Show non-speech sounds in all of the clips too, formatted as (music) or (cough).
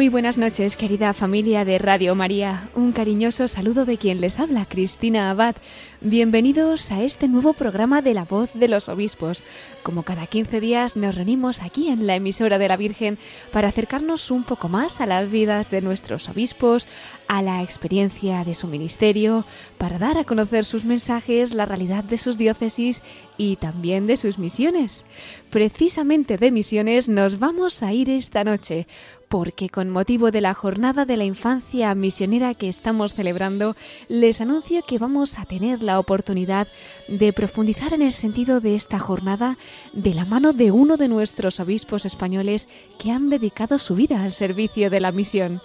Muy buenas noches, querida familia de Radio María. Un cariñoso saludo de quien les habla, Cristina Abad. Bienvenidos a este nuevo programa de La Voz de los Obispos. Como cada 15 días nos reunimos aquí en la emisora de la Virgen para acercarnos un poco más a las vidas de nuestros obispos, a la experiencia de su ministerio, para dar a conocer sus mensajes, la realidad de sus diócesis y también de sus misiones. Precisamente de misiones nos vamos a ir esta noche porque con motivo de la jornada de la infancia misionera que estamos celebrando, les anuncio que vamos a tener la oportunidad de profundizar en el sentido de esta jornada de la mano de uno de nuestros obispos españoles que han dedicado su vida al servicio de la misión.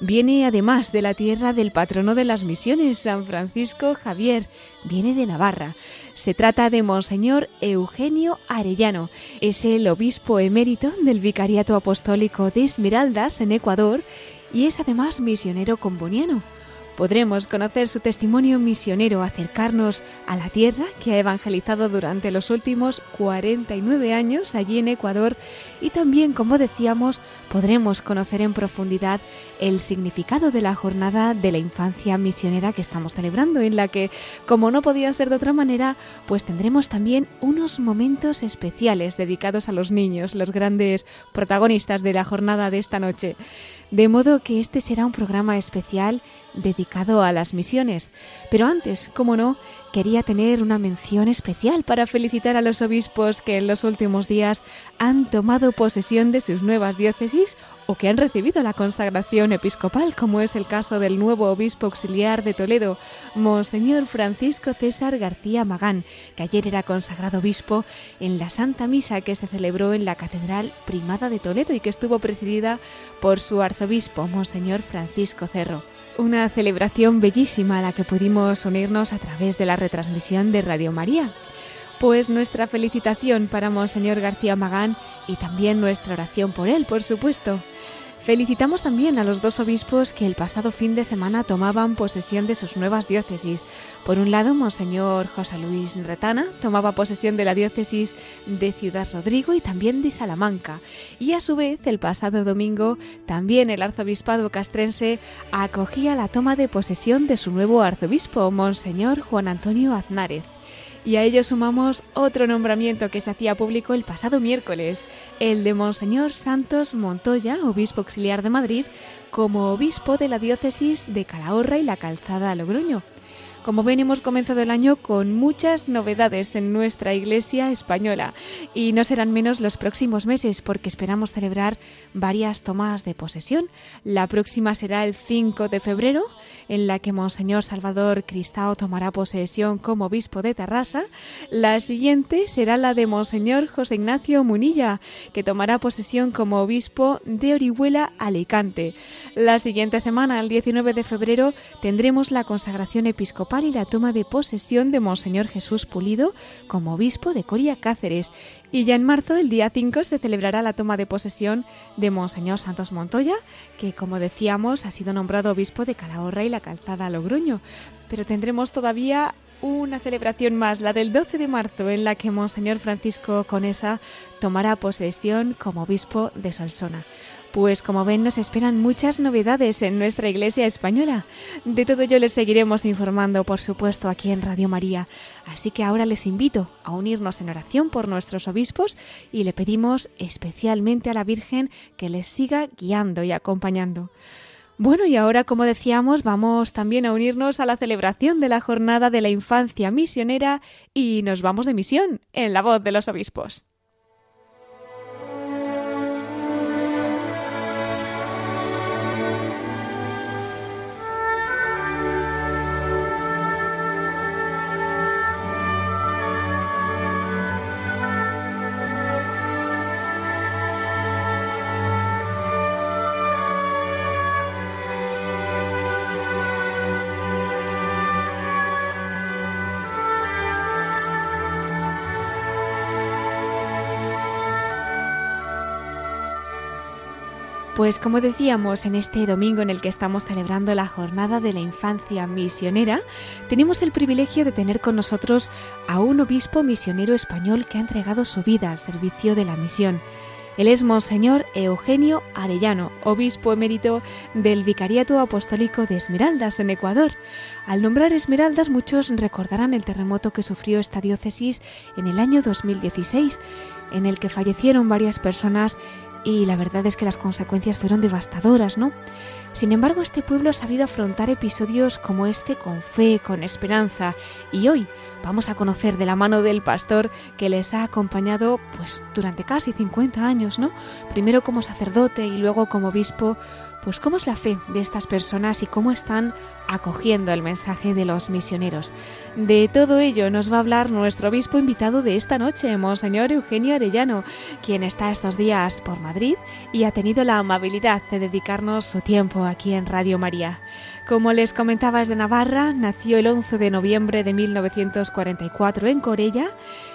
Viene además de la tierra del patrono de las misiones, San Francisco Javier, viene de Navarra. Se trata de Monseñor Eugenio Arellano. Es el obispo emérito del Vicariato Apostólico de Esmeraldas en Ecuador y es además misionero comboniano. Podremos conocer su testimonio misionero, acercarnos a la tierra que ha evangelizado durante los últimos 49 años allí en Ecuador y también, como decíamos, podremos conocer en profundidad el significado de la jornada de la infancia misionera que estamos celebrando, en la que, como no podía ser de otra manera, pues tendremos también unos momentos especiales dedicados a los niños, los grandes protagonistas de la jornada de esta noche. De modo que este será un programa especial dedicado a las misiones. Pero antes, como no, quería tener una mención especial para felicitar a los obispos que en los últimos días han tomado posesión de sus nuevas diócesis o que han recibido la consagración episcopal, como es el caso del nuevo obispo auxiliar de Toledo, Monseñor Francisco César García Magán, que ayer era consagrado obispo en la Santa Misa que se celebró en la Catedral Primada de Toledo y que estuvo presidida por su arzobispo, Monseñor Francisco Cerro. Una celebración bellísima a la que pudimos unirnos a través de la retransmisión de Radio María. Pues nuestra felicitación para Monseñor García Magán y también nuestra oración por él, por supuesto. Felicitamos también a los dos obispos que el pasado fin de semana tomaban posesión de sus nuevas diócesis. Por un lado, Monseñor José Luis Retana tomaba posesión de la diócesis de Ciudad Rodrigo y también de Salamanca. Y a su vez, el pasado domingo, también el arzobispado castrense acogía la toma de posesión de su nuevo arzobispo, Monseñor Juan Antonio Aznárez. Y a ello sumamos otro nombramiento que se hacía público el pasado miércoles, el de Monseñor Santos Montoya, obispo auxiliar de Madrid, como obispo de la diócesis de Calahorra y la Calzada Logroño. Como ven, hemos comenzado el año con muchas novedades en nuestra Iglesia española y no serán menos los próximos meses porque esperamos celebrar varias tomas de posesión. La próxima será el 5 de febrero, en la que Monseñor Salvador Cristao tomará posesión como obispo de Tarrasa. La siguiente será la de Monseñor José Ignacio Munilla, que tomará posesión como obispo de Orihuela, Alicante. La siguiente semana, el 19 de febrero, tendremos la consagración episcopal y la toma de posesión de Monseñor Jesús Pulido como obispo de Coria Cáceres. Y ya en marzo, el día 5, se celebrará la toma de posesión de Monseñor Santos Montoya, que como decíamos ha sido nombrado obispo de Calahorra y la Calzada Logroño. Pero tendremos todavía una celebración más, la del 12 de marzo, en la que Monseñor Francisco Conesa tomará posesión como obispo de Solsona. Pues como ven nos esperan muchas novedades en nuestra iglesia española. De todo ello les seguiremos informando, por supuesto, aquí en Radio María. Así que ahora les invito a unirnos en oración por nuestros obispos y le pedimos especialmente a la Virgen que les siga guiando y acompañando. Bueno, y ahora, como decíamos, vamos también a unirnos a la celebración de la Jornada de la Infancia Misionera y nos vamos de misión en la voz de los obispos. Pues como decíamos, en este domingo en el que estamos celebrando la jornada de la infancia misionera, tenemos el privilegio de tener con nosotros a un obispo misionero español que ha entregado su vida al servicio de la misión. Él es Monseñor Eugenio Arellano, obispo emérito del Vicariato Apostólico de Esmeraldas, en Ecuador. Al nombrar Esmeraldas, muchos recordarán el terremoto que sufrió esta diócesis en el año 2016, en el que fallecieron varias personas y la verdad es que las consecuencias fueron devastadoras, ¿no? Sin embargo, este pueblo ha sabido afrontar episodios como este con fe, con esperanza, y hoy vamos a conocer de la mano del pastor que les ha acompañado pues durante casi 50 años, ¿no? Primero como sacerdote y luego como obispo, pues cómo es la fe de estas personas y cómo están acogiendo el mensaje de los misioneros. De todo ello nos va a hablar nuestro obispo invitado de esta noche, Monseñor Eugenio Arellano, quien está estos días por Madrid y ha tenido la amabilidad de dedicarnos su tiempo aquí en Radio María. Como les comentaba, es de Navarra, nació el 11 de noviembre de 1944 en Corella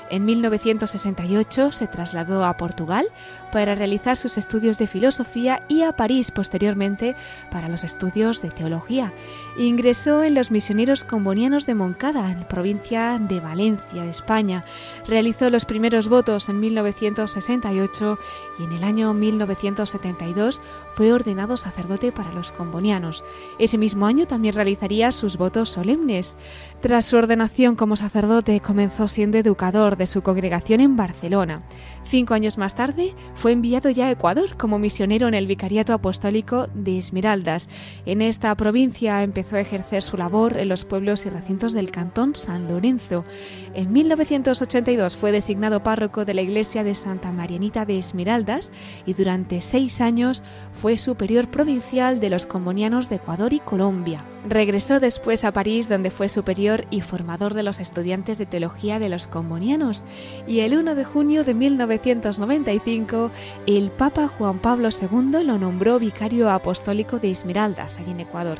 en 1968 se trasladó a Portugal para realizar sus estudios de filosofía y a París posteriormente para los estudios de teología. Ingresó en los misioneros combonianos de Moncada, en provincia de Valencia, España. Realizó los primeros votos en 1968 y en el año 1972 fue ordenado sacerdote para los combonianos. Ese mismo año también realizaría sus votos solemnes. Tras su ordenación como sacerdote comenzó siendo educador de su congregación en Barcelona. Cinco años más tarde fue enviado ya a Ecuador como misionero en el Vicariato Apostólico de Esmeraldas. En esta provincia empezó a ejercer su labor en los pueblos y recintos del cantón San Lorenzo. En 1982 fue designado párroco de la iglesia de Santa Marianita de Esmeraldas y durante seis años fue superior provincial de los combonianos de Ecuador y Colombia. Regresó después a París donde fue superior y formador de los estudiantes de teología de los combonianos y el 1 de junio de 1995 el Papa Juan Pablo II lo nombró vicario apostólico de Esmeraldas, allí en Ecuador.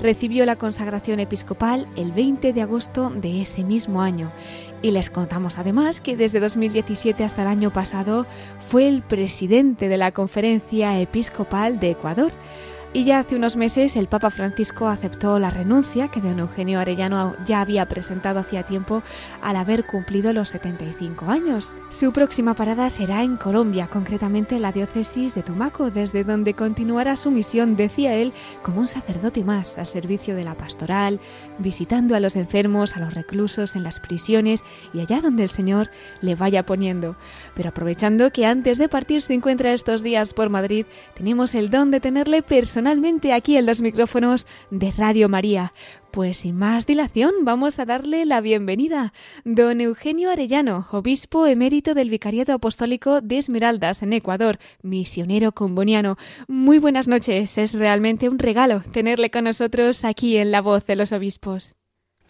Recibió la consagración episcopal el 20 de agosto de ese mismo año y les contamos además que desde 2017 hasta el año pasado fue el presidente de la Conferencia Episcopal de Ecuador. Y ya hace unos meses el Papa Francisco aceptó la renuncia que don Eugenio Arellano ya había presentado hacía tiempo al haber cumplido los 75 años. Su próxima parada será en Colombia, concretamente en la diócesis de Tumaco, desde donde continuará su misión, decía él, como un sacerdote más al servicio de la pastoral, visitando a los enfermos, a los reclusos en las prisiones y allá donde el Señor le vaya poniendo. Pero aprovechando que antes de partir se encuentra estos días por Madrid, tenemos el don de tenerle personalmente personalmente aquí en los micrófonos de Radio María. Pues sin más dilación, vamos a darle la bienvenida. Don Eugenio Arellano, obispo emérito del Vicariato Apostólico de Esmeraldas, en Ecuador, misionero comboniano. Muy buenas noches, es realmente un regalo tenerle con nosotros aquí en La Voz de los Obispos.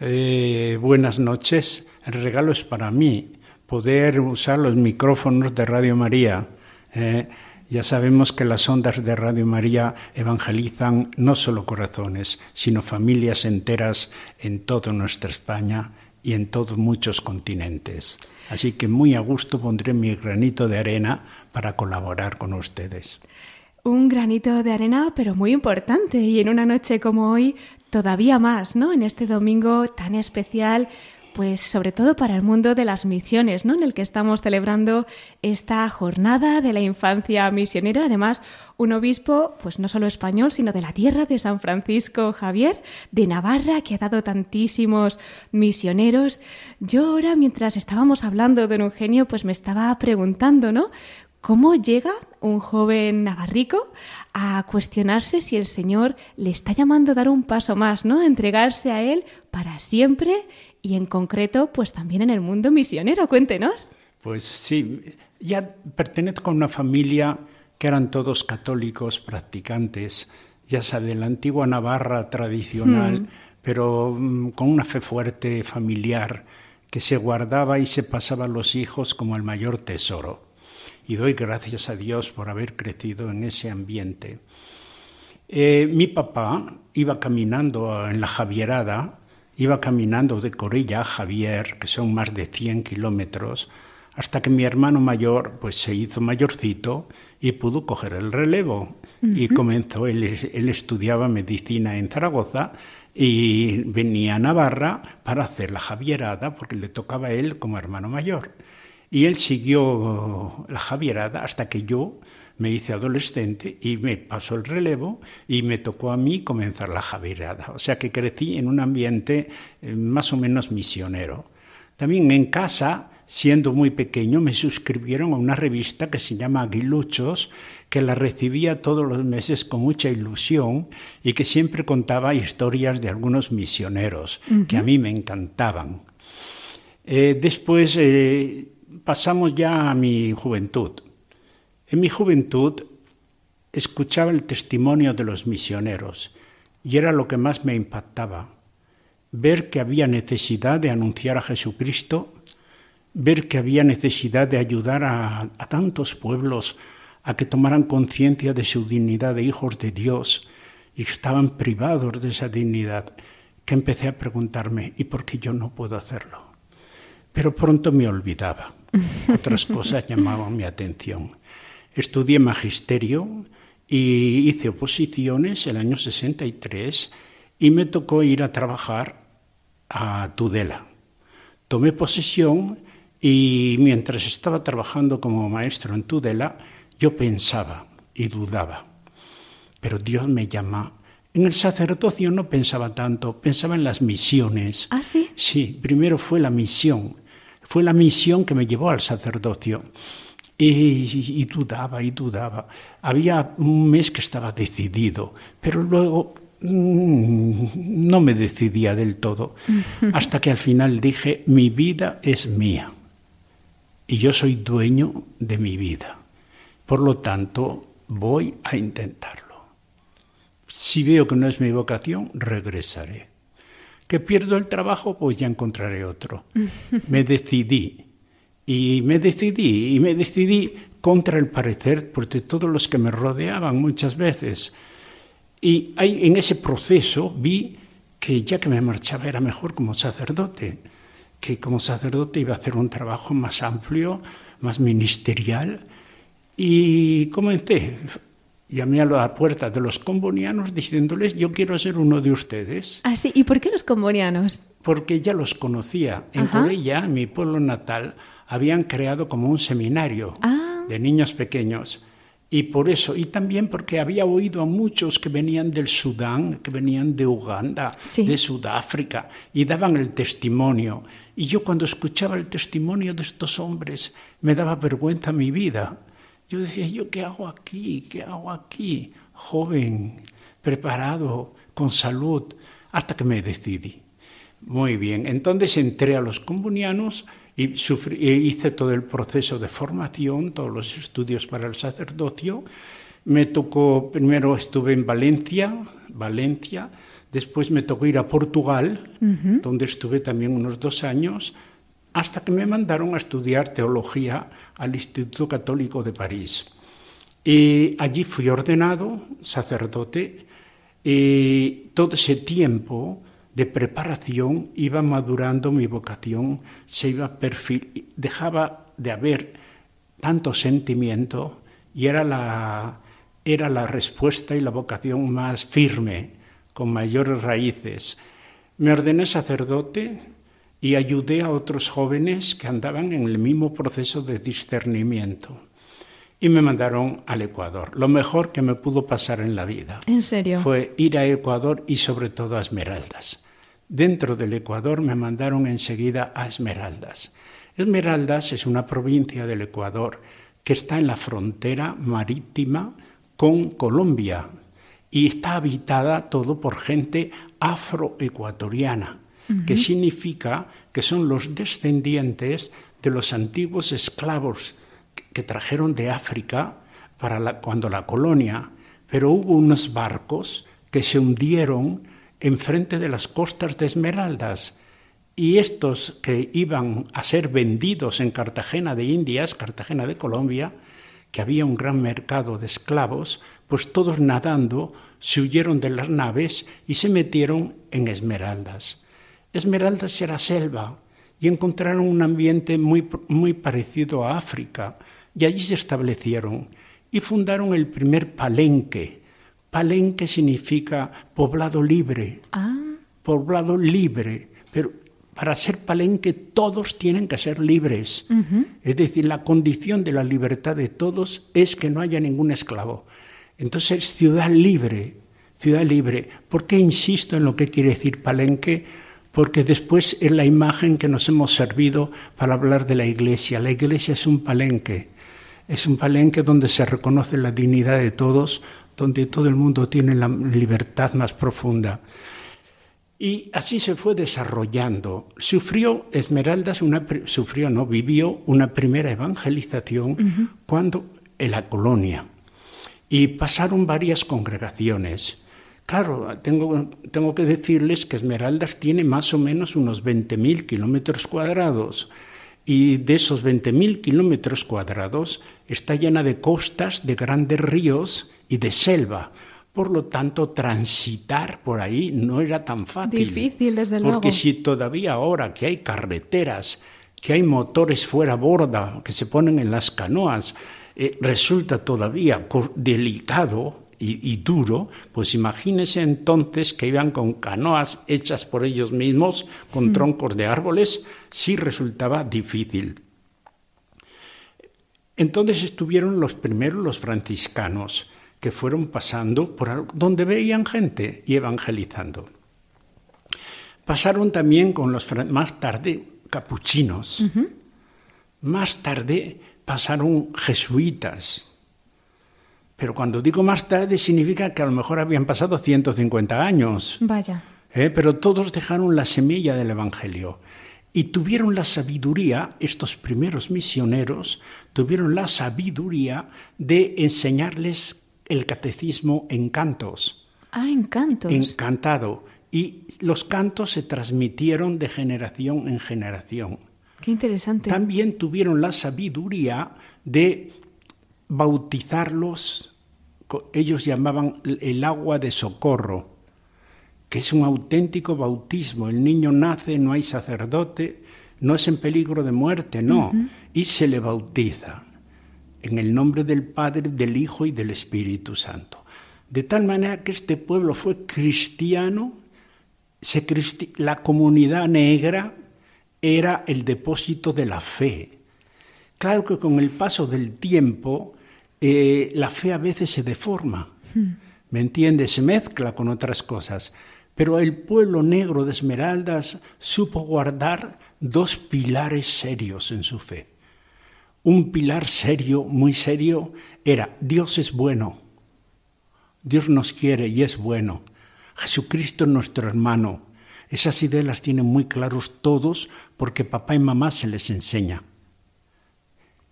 Eh, buenas noches, el regalo es para mí, poder usar los micrófonos de Radio María. Eh, ya sabemos que las ondas de Radio María evangelizan no solo corazones, sino familias enteras en toda nuestra España y en todos muchos continentes. Así que muy a gusto pondré mi granito de arena para colaborar con ustedes. Un granito de arena, pero muy importante, y en una noche como hoy, todavía más, ¿no? En este domingo tan especial pues sobre todo para el mundo de las misiones, ¿no? En el que estamos celebrando esta jornada de la infancia misionera. Además, un obispo, pues no solo español, sino de la tierra de San Francisco Javier, de Navarra, que ha dado tantísimos misioneros. Yo ahora, mientras estábamos hablando, don Eugenio, pues me estaba preguntando, ¿no? ¿Cómo llega un joven navarrico a cuestionarse si el Señor le está llamando a dar un paso más, ¿no? A entregarse a Él para siempre y en concreto, pues también en el mundo misionero. Cuéntenos. Pues sí, ya pertenezco a una familia que eran todos católicos practicantes, ya sea de la antigua Navarra tradicional, hmm. pero mm, con una fe fuerte familiar que se guardaba y se pasaba a los hijos como el mayor tesoro. Y doy gracias a Dios por haber crecido en ese ambiente. Eh, mi papá iba caminando en la Javierada Iba caminando de Corella a Javier, que son más de 100 kilómetros, hasta que mi hermano mayor pues se hizo mayorcito y pudo coger el relevo. Y comenzó, él, él estudiaba medicina en Zaragoza y venía a Navarra para hacer la Javierada, porque le tocaba a él como hermano mayor. Y él siguió la Javierada hasta que yo me hice adolescente y me pasó el relevo y me tocó a mí comenzar la Javierada. O sea que crecí en un ambiente eh, más o menos misionero. También en casa, siendo muy pequeño, me suscribieron a una revista que se llama Aguiluchos, que la recibía todos los meses con mucha ilusión y que siempre contaba historias de algunos misioneros, que a mí me encantaban. Eh, después eh, pasamos ya a mi juventud. En mi juventud escuchaba el testimonio de los misioneros y era lo que más me impactaba. Ver que había necesidad de anunciar a Jesucristo, ver que había necesidad de ayudar a, a tantos pueblos a que tomaran conciencia de su dignidad de hijos de Dios y que estaban privados de esa dignidad, que empecé a preguntarme, ¿y por qué yo no puedo hacerlo? Pero pronto me olvidaba. (laughs) Otras cosas llamaban mi atención. Estudié magisterio y hice oposiciones el año 63 y me tocó ir a trabajar a Tudela. Tomé posesión y mientras estaba trabajando como maestro en Tudela, yo pensaba y dudaba, pero Dios me llama. En el sacerdocio no pensaba tanto, pensaba en las misiones. ¿Ah, sí? Sí, primero fue la misión. Fue la misión que me llevó al sacerdocio. Y, dudaba y dudaba. Había un mes que estaba decidido, pero luego mm, no me decidía del todo, hasta que al final dije, mi vida es mía y yo soy dueño de mi vida. Por lo tanto, voy a intentarlo. Si veo que no es mi vocación, regresaré. Que pierdo el trabajo, pues ya encontraré otro. (laughs) Me decidí. Y me decidí, y me decidí contra el parecer de todos los que me rodeaban muchas veces. Y ahí, en ese proceso vi que ya que me marchaba era mejor como sacerdote, que como sacerdote iba a hacer un trabajo más amplio, más ministerial, y comenté, llamé a la puerta de los combonianos diciéndoles, yo quiero ser uno de ustedes. Ah, sí, ¿y por qué los combonianos? Porque ya los conocía. En Corella, mi pueblo natal, habían creado como un seminario ah. de niños pequeños. Y por eso, y también porque había oído a muchos que venían del Sudán, que venían de Uganda, de Sudáfrica, y daban el testimonio. Y yo cuando escuchaba el testimonio de estos hombres, me daba vergüenza mi vida yo decía, ¿yo qué hago aquí? ¿Qué hago aquí? Joven, preparado, con salud, hasta que me decidí. Muy bien, entonces entré a los comunianos y hice todo el proceso de formación, todos los estudios para el sacerdocio. Me tocó, primero estuve en Valencia, Valencia, después me tocó ir a Portugal, donde estuve también unos dos años, hasta que me mandaron a estudiar teología al Instituto Católico de París. Y allí fui ordenado sacerdote y todo ese tiempo de preparación iba madurando mi vocación, se iba perfil, dejaba de haber tanto sentimiento y era la, era la respuesta y la vocación más firme, con mayores raíces. Me ordené sacerdote y ayudé a otros jóvenes que andaban en el mismo proceso de discernimiento. Y me mandaron al Ecuador. Lo mejor que me pudo pasar en la vida. ¿En serio? Fue ir a Ecuador y sobre todo a Esmeraldas. Dentro del Ecuador me mandaron enseguida a Esmeraldas. Esmeraldas es una provincia del Ecuador que está en la frontera marítima con Colombia y está habitada todo por gente afroecuatoriana que significa que son los descendientes de los antiguos esclavos que trajeron de África para cuando la colonia, pero hubo unos barcos que se hundieron enfrente de las costas de Esmeraldas y estos que iban a ser vendidos en Cartagena de Indias, Cartagena de Colombia, que había un gran mercado de esclavos, pues todos nadando se huyeron de las naves y se metieron en Esmeraldas. Esmeraldas era selva y encontraron un ambiente muy, muy parecido a África y allí se establecieron. y fundaron el primer palenque. Palenque significa poblado libre. Ah. Poblado libre. Pero para ser palenque todos tienen que ser libres. Es decir, la condición de la libertad de todos es que no haya ningún esclavo. Entonces es ciudad libre, ciudad libre. ¿Por qué insisto en lo que quiere decir palenque? Porque después es la imagen que nos hemos servido para hablar de la iglesia. La iglesia es un palenque. Es un palenque donde se reconoce la dignidad de todos, donde todo el mundo tiene la libertad más profunda. Y así se fue desarrollando. Sufrió Esmeraldas, una, sufrió, no, vivió una primera evangelización cuando en la colonia. Y pasaron varias congregaciones. Claro, tengo, tengo que decirles que Esmeraldas tiene más o menos unos 20.000 kilómetros cuadrados. Y de esos 20.000 kilómetros cuadrados está llena de costas, de grandes ríos y de selva. Por lo tanto, transitar por ahí no era tan fácil. Difícil, desde luego. Porque si todavía ahora que hay carreteras, que hay motores fuera borda, que se ponen en las canoas, eh, resulta todavía delicado y, duro, pues imagínese entonces que iban con canoas hechas por ellos mismos, con mm. troncos de árboles, sí resultaba difícil. Entonces estuvieron los primeros los franciscanos, que fueron pasando por donde veían gente y evangelizando. Pasaron también con los más tarde capuchinos. Más tarde pasaron jesuitas. Pero cuando digo más tarde significa que a lo mejor habían pasado 150 años. Vaya. ¿Eh? Pero todos dejaron la semilla del Evangelio y tuvieron la sabiduría, estos primeros misioneros, tuvieron la sabiduría de enseñarles el catecismo en cantos. Ah, en cantos. Encantado. Y los cantos se transmitieron de generación en generación. Qué interesante. También tuvieron la sabiduría de bautizarlos, ellos llamaban el agua de socorro, que es un auténtico bautismo. El niño nace, no hay sacerdote, no es en peligro de muerte, no, y se le bautiza en el nombre del Padre, del Hijo y del Espíritu Santo. De tal manera que este pueblo fue cristiano, la comunidad negra era el depósito de la fe. Claro que con el paso del tiempo eh, la fe a veces se deforma, hmm. ¿me entiendes? Se mezcla con otras cosas. Pero el pueblo negro de Esmeraldas supo guardar dos pilares serios en su fe un pilar serio, muy serio, era Dios es bueno, Dios nos quiere y es bueno, Jesucristo es nuestro hermano. Esas ideas las tienen muy claros todos porque papá y mamá se les enseña.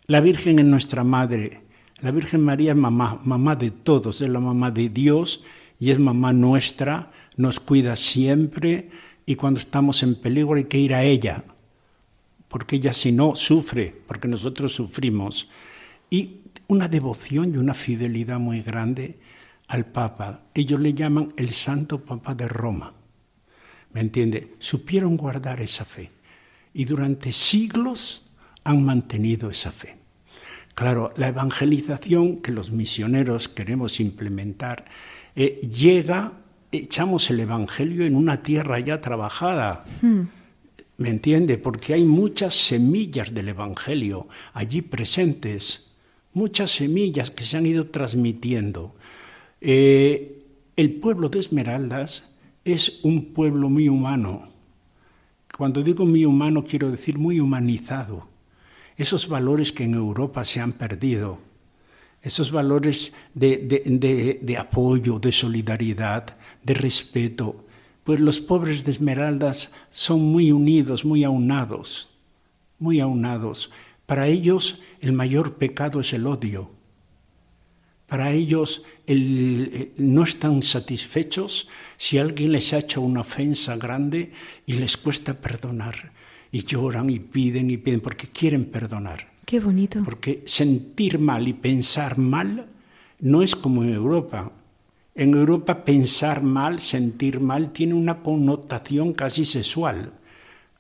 La Virgen es nuestra madre, la Virgen María es mamá, mamá de todos, es la mamá de Dios y es mamá nuestra, nos cuida siempre y cuando estamos en peligro hay que ir a ella, porque ella si no sufre, porque nosotros sufrimos. Y una devoción y una fidelidad muy grande al Papa. Ellos le llaman el Santo Papa de Roma. ¿Me entiende? Supieron guardar esa fe y durante siglos han mantenido esa fe. Claro, la evangelización que los misioneros queremos implementar eh, llega, echamos el Evangelio en una tierra ya trabajada. Hmm. ¿Me entiende? Porque hay muchas semillas del Evangelio allí presentes, muchas semillas que se han ido transmitiendo. Eh, el pueblo de Esmeraldas es un pueblo muy humano. Cuando digo muy humano quiero decir muy humanizado. Esos valores que en Europa se han perdido, esos valores de apoyo, de solidaridad, de respeto, pues los pobres de Esmeraldas son muy unidos, muy aunados, muy aunados. Para ellos el mayor pecado es el odio. Para ellos eh, no están satisfechos si alguien les ha hecho una ofensa grande y les cuesta perdonar. Y lloran y piden y piden porque quieren perdonar. Qué bonito. Porque sentir mal y pensar mal no es como en Europa. En Europa pensar mal, sentir mal, tiene una connotación casi sexual.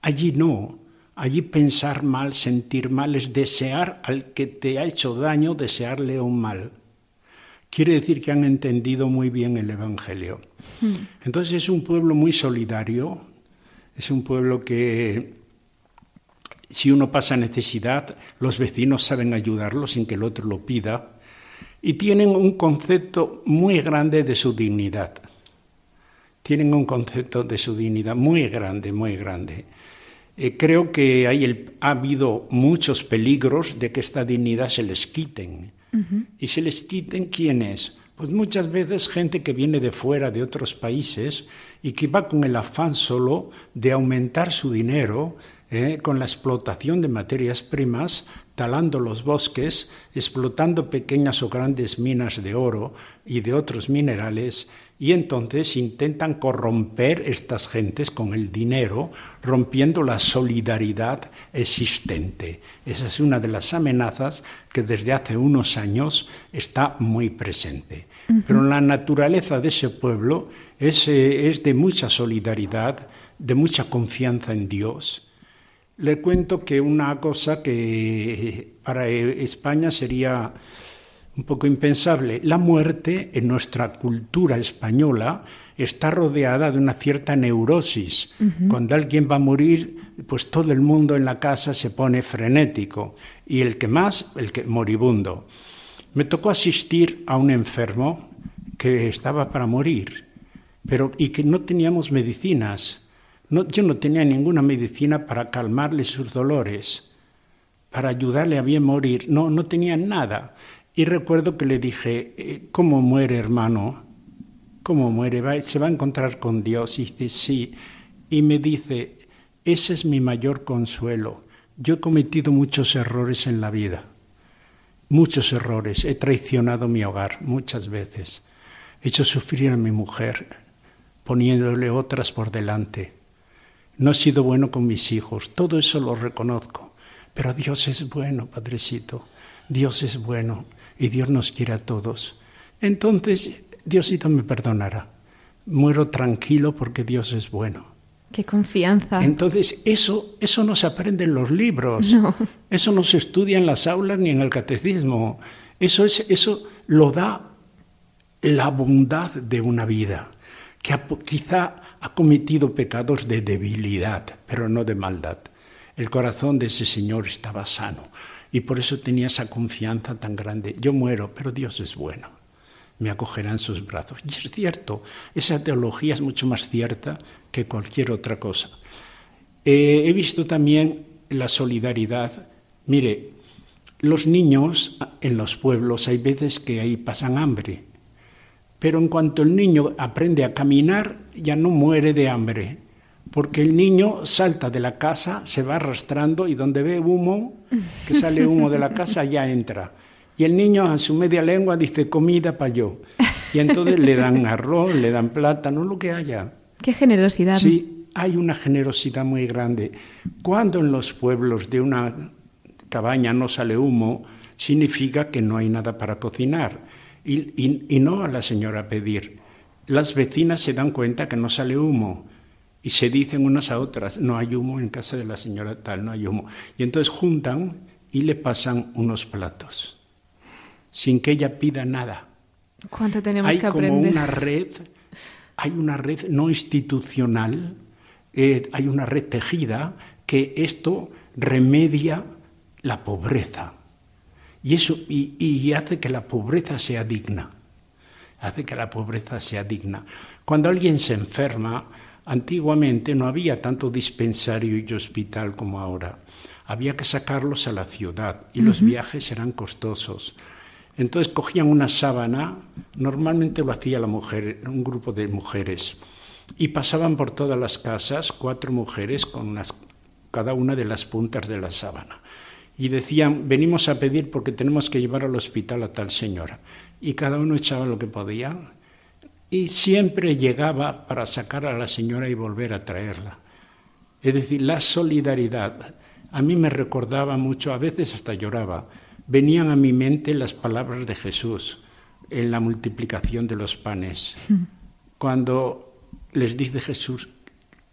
Allí no. Allí pensar mal, sentir mal es desear al que te ha hecho daño, desearle un mal. quiere decir que han entendido muy bien el Evangelio. Hmm. Entonces es un pueblo muy solidario, es un pueblo que si uno pasa necesidad, los vecinos saben ayudarlo sin que el otro lo pida y tienen un concepto muy grande de su dignidad. Tienen un concepto de su dignidad muy grande, muy grande. Eh, creo que hay ha habido muchos peligros de que esta dignidad se les quiten. ¿Y se les quiten quiénes? Pues muchas veces gente que viene de fuera, de otros países, y que va con el afán solo de aumentar su dinero, eh, con la explotación de materias primas, talando los bosques, explotando pequeñas o grandes minas de oro y de otros minerales, y entonces intentan corromper estas gentes con el dinero, rompiendo la solidaridad existente. Esa es una de las amenazas que desde hace unos años está muy presente. Pero la naturaleza de ese pueblo es, eh, es de mucha solidaridad, de mucha confianza en Dios. Le cuento que una cosa que para España sería un poco impensable. La muerte en nuestra cultura española está rodeada de una cierta neurosis. Cuando alguien va a morir, pues todo el mundo en la casa se pone frenético y el que más, el que moribundo. Me tocó asistir a un enfermo que estaba para morir, pero y que no teníamos medicinas. Yo no tenía ninguna medicina para calmarle sus dolores, para ayudarle a bien morir. No, no tenía nada. Y recuerdo que le dije, eh, ¿cómo muere hermano? ¿Cómo muere? ¿Se va a encontrar con Dios? Y dice, sí. Y me dice, ese es mi mayor consuelo. Yo he cometido muchos errores en la vida, muchos errores. He traicionado mi hogar muchas veces. He hecho sufrir a mi mujer, poniéndole otras por delante. No he sido bueno con mis hijos, todo eso lo reconozco. Pero Dios es bueno, Padrecito. Dios es bueno y Dios nos quiere a todos. Entonces, Diosito me perdonará. Muero tranquilo porque Dios es bueno. Qué confianza. Entonces, eso, eso no se aprende en los libros. Eso no se estudia en las aulas ni en el catecismo. Eso, es, eso lo da la bondad de una vida, que quizá ha cometido pecados de debilidad, pero no de maldad. El corazón de ese señor estaba sano. Y por eso tenía esa confianza tan grande. Yo muero, pero Dios es bueno. Me acogerá en sus brazos. Y es cierto, esa teología es mucho más cierta que cualquier otra cosa. Eh, he visto también la solidaridad. Mire, los niños en los pueblos hay veces que ahí pasan hambre, pero en cuanto el niño aprende a caminar, ya no muere de hambre, porque el niño salta de la casa, se va arrastrando y donde ve humo, que sale humo de la casa, ya entra. Y el niño a su media lengua dice comida para yo. Y entonces le dan arroz, le dan plátano, lo que haya. Qué generosidad. Sí, hay una generosidad muy grande. Cuando en los pueblos de una cabaña no sale humo, significa que no hay nada para cocinar. Y, y no a la señora pedir. Las vecinas se dan cuenta que no sale humo y se dicen unas a otras, no hay humo en casa de la señora tal, no hay humo. Y entonces juntan y le pasan unos platos, sin que ella pida nada. ¿Cuánto tenemos hay que aprender? Como una red, hay una red no institucional, eh, hay una red tejida que esto remedia la pobreza. Y eso y, y hace que la pobreza sea digna. Hace que la pobreza sea digna. Cuando alguien se enferma, Antiguamente no había tanto dispensario y hospital como ahora. Había que sacarlos a la ciudad y los viajes eran costosos. Entonces cogían una sábana, normalmente lo hacía la mujer, un grupo de mujeres, y pasaban por todas las casas cuatro mujeres con cada una de las puntas de la sábana. Y decían, venimos a pedir porque tenemos que llevar al hospital a tal señora. Y cada uno echaba lo que podía y siempre llegaba para sacar a la señora y volver a traerla. Es decir, la solidaridad a mí me recordaba mucho, a veces hasta lloraba. Venían a mi mente las palabras de Jesús en la multiplicación de los panes. (laughs) Cuando les dice Jesús,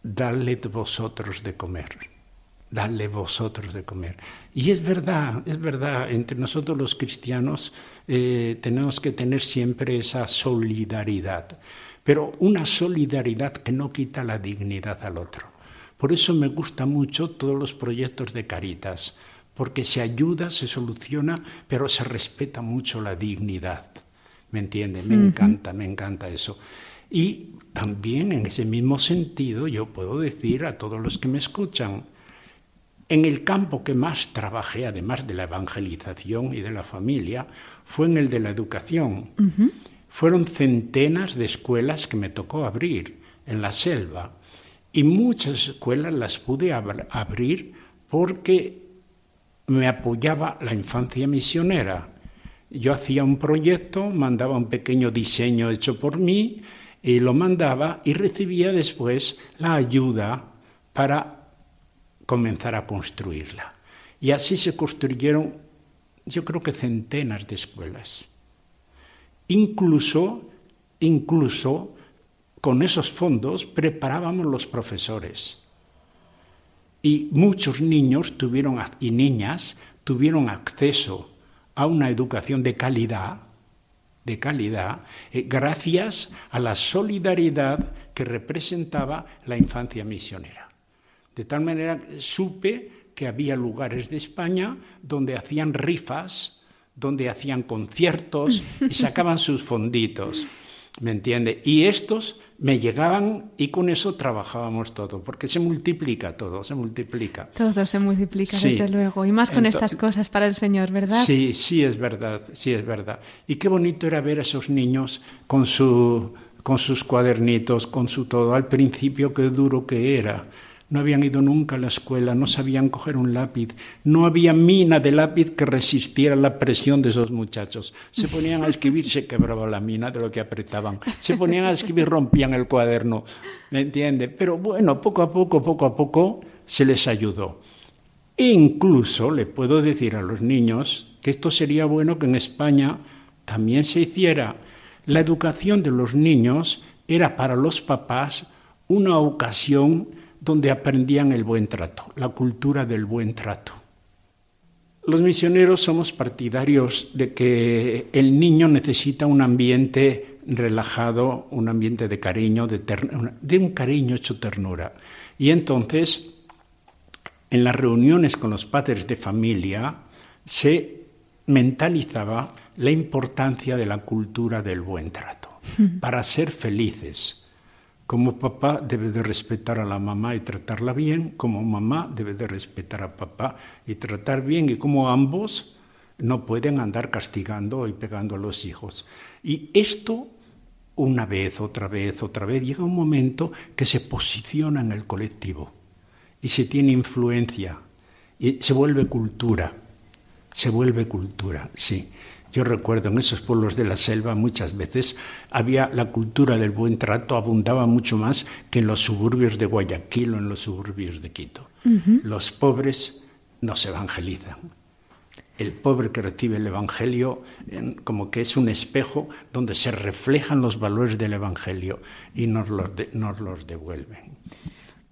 dadle vosotros de comer. Dadle vosotros de comer. Y es verdad, es verdad, entre nosotros los cristianos eh, tenemos que tener siempre esa solidaridad, pero una solidaridad que no quita la dignidad al otro. Por eso me gusta mucho todos los proyectos de Caritas, porque se ayuda, se soluciona, pero se respeta mucho la dignidad. ¿Me entiende? Me encanta, me encanta eso. Y también en ese mismo sentido yo puedo decir a todos los que me escuchan, en el campo que más trabajé, además de la evangelización y de la familia, fue en el de la educación. Fueron centenas de escuelas que me tocó abrir en la selva y muchas escuelas las pude abrir porque me apoyaba la infancia misionera. Yo hacía un proyecto, mandaba un pequeño diseño hecho por mí y lo mandaba y recibía después la ayuda para comenzar a construirla. Y así se construyeron, yo creo que centenas de escuelas. Incluso, incluso con esos fondos preparábamos los profesores. Y muchos niños tuvieron, y niñas tuvieron acceso a una educación de calidad de calidad eh, gracias a la solidaridad que representaba la infancia misionera. De tal manera que supe que había lugares de España donde hacían rifas, donde hacían conciertos y (laughs) sacaban sus fonditos. ¿Me entiende? Y estos me llegaban y con eso trabajábamos todo, porque se multiplica todo, se multiplica. Todo se multiplica, desde luego, y más con estas cosas para el Señor, ¿verdad? Sí, sí es verdad, sí es verdad. Y qué bonito era ver a esos niños con, su, con sus cuadernitos, con su todo. Al principio, qué duro que era no habían ido nunca a la escuela, no sabían coger un lápiz, no había mina de lápiz que resistiera la presión de esos muchachos. Se ponían a escribir, se quebraba la mina de lo que apretaban. Se ponían a escribir, rompían el cuaderno, ¿me entiende? Pero bueno, poco a poco, poco a poco se les ayudó. E incluso le puedo decir a los niños que esto sería bueno que en España también se hiciera. La educación de los niños era para los papás una ocasión donde aprendían el buen trato, la cultura del buen trato. Los misioneros somos partidarios de que el niño necesita un ambiente relajado, un ambiente de cariño, de, de un cariño hecho ternura. Y entonces, en las reuniones con los padres de familia, se mentalizaba la importancia de la cultura del buen trato, para ser felices como papá debe de respetar a la mamá y tratarla bien, como mamá debe de respetar a papá y tratar bien, y como ambos no pueden andar castigando y pegando a los hijos. Y esto, una vez, otra vez, otra vez, llega un momento que se posiciona en el colectivo y se tiene influencia y se vuelve cultura, se vuelve cultura, sí. Yo recuerdo en esos pueblos de la selva muchas veces había la cultura del buen trato, abundaba mucho más que en los suburbios de Guayaquil o en los suburbios de Quito. Los pobres no se evangelizan. El pobre que recibe el Evangelio como que es un espejo donde se reflejan los valores del Evangelio y nos los, nos los devuelven.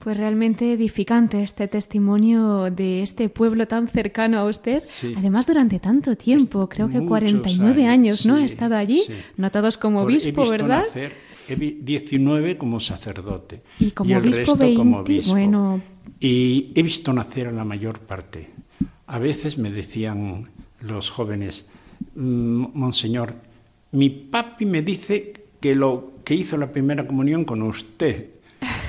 Pues realmente edificante este testimonio de este pueblo tan cercano a usted. Además, durante tanto tiempo, creo que 49 años, ¿no? Ha estado allí, notados como obispo, ¿verdad? Nacer, 19 como sacerdote. Y como obispo, 20, Bueno. Y he visto nacer a la mayor parte. A veces me decían los jóvenes, mm, Monseñor, mi papi me dice que lo que hizo la primera comunión con usted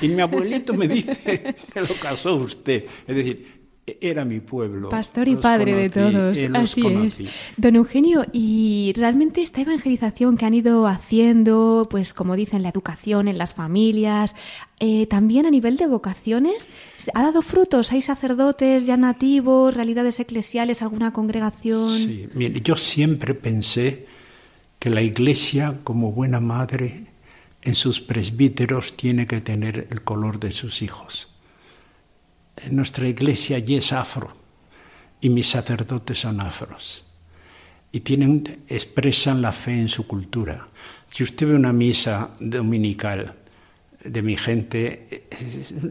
y mi abuelito me dice (laughs) que lo casó usted. Es decir, era mi pueblo. Pastor y padre de todos, así es. Don Eugenio, y realmente esta evangelización que han ido haciendo, pues como dicen, la educación en las familias, eh, también a nivel de vocaciones, ¿ha dado frutos? ¿Hay sacerdotes ya nativos, realidades eclesiales, alguna congregación? Sí, mire, yo siempre pensé que la iglesia, como buena madre, en sus presbíteros tiene que tener el color de sus hijos. En nuestra iglesia ya es afro y mis sacerdotes son afros y tienen, expresan la fe en su cultura. Si usted ve una misa dominical de mi gente.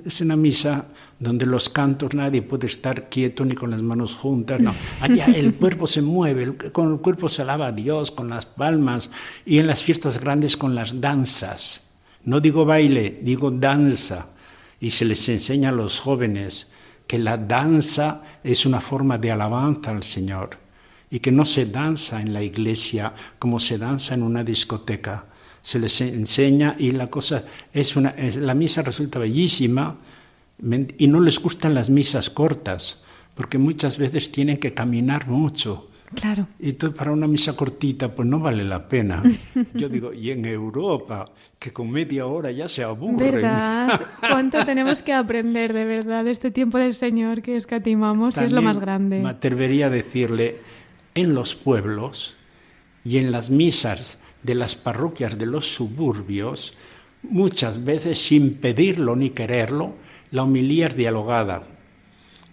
Es una misa donde los cantos nadie puede estar quieto ni con las manos juntas, no. Allá el (laughs) cuerpo se mueve, con el cuerpo se alaba a Dios, con las palmas, y en las fiestas grandes con las danzas. No digo baile, digo danza. Y se les enseña a los jóvenes que la danza es una forma de alabanza al Señor y que no se danza en la iglesia como se danza en una discoteca se les enseña y la cosa es una, la misa resulta bellísima y no les gustan las misas cortas porque muchas veces tienen que caminar mucho. Claro. Y entonces para una misa cortita pues no vale la pena. (laughs) Yo digo, y en Europa, que con media hora ya se aburren. ¿Verdad? (laughs) ¿Cuánto tenemos que aprender de verdad de este tiempo del Señor que escatimamos? es lo más grande. Me atrevería a decirle, en los pueblos y en las misas de las parroquias de los suburbios, muchas veces sin pedirlo ni quererlo, la homilía es dialogada.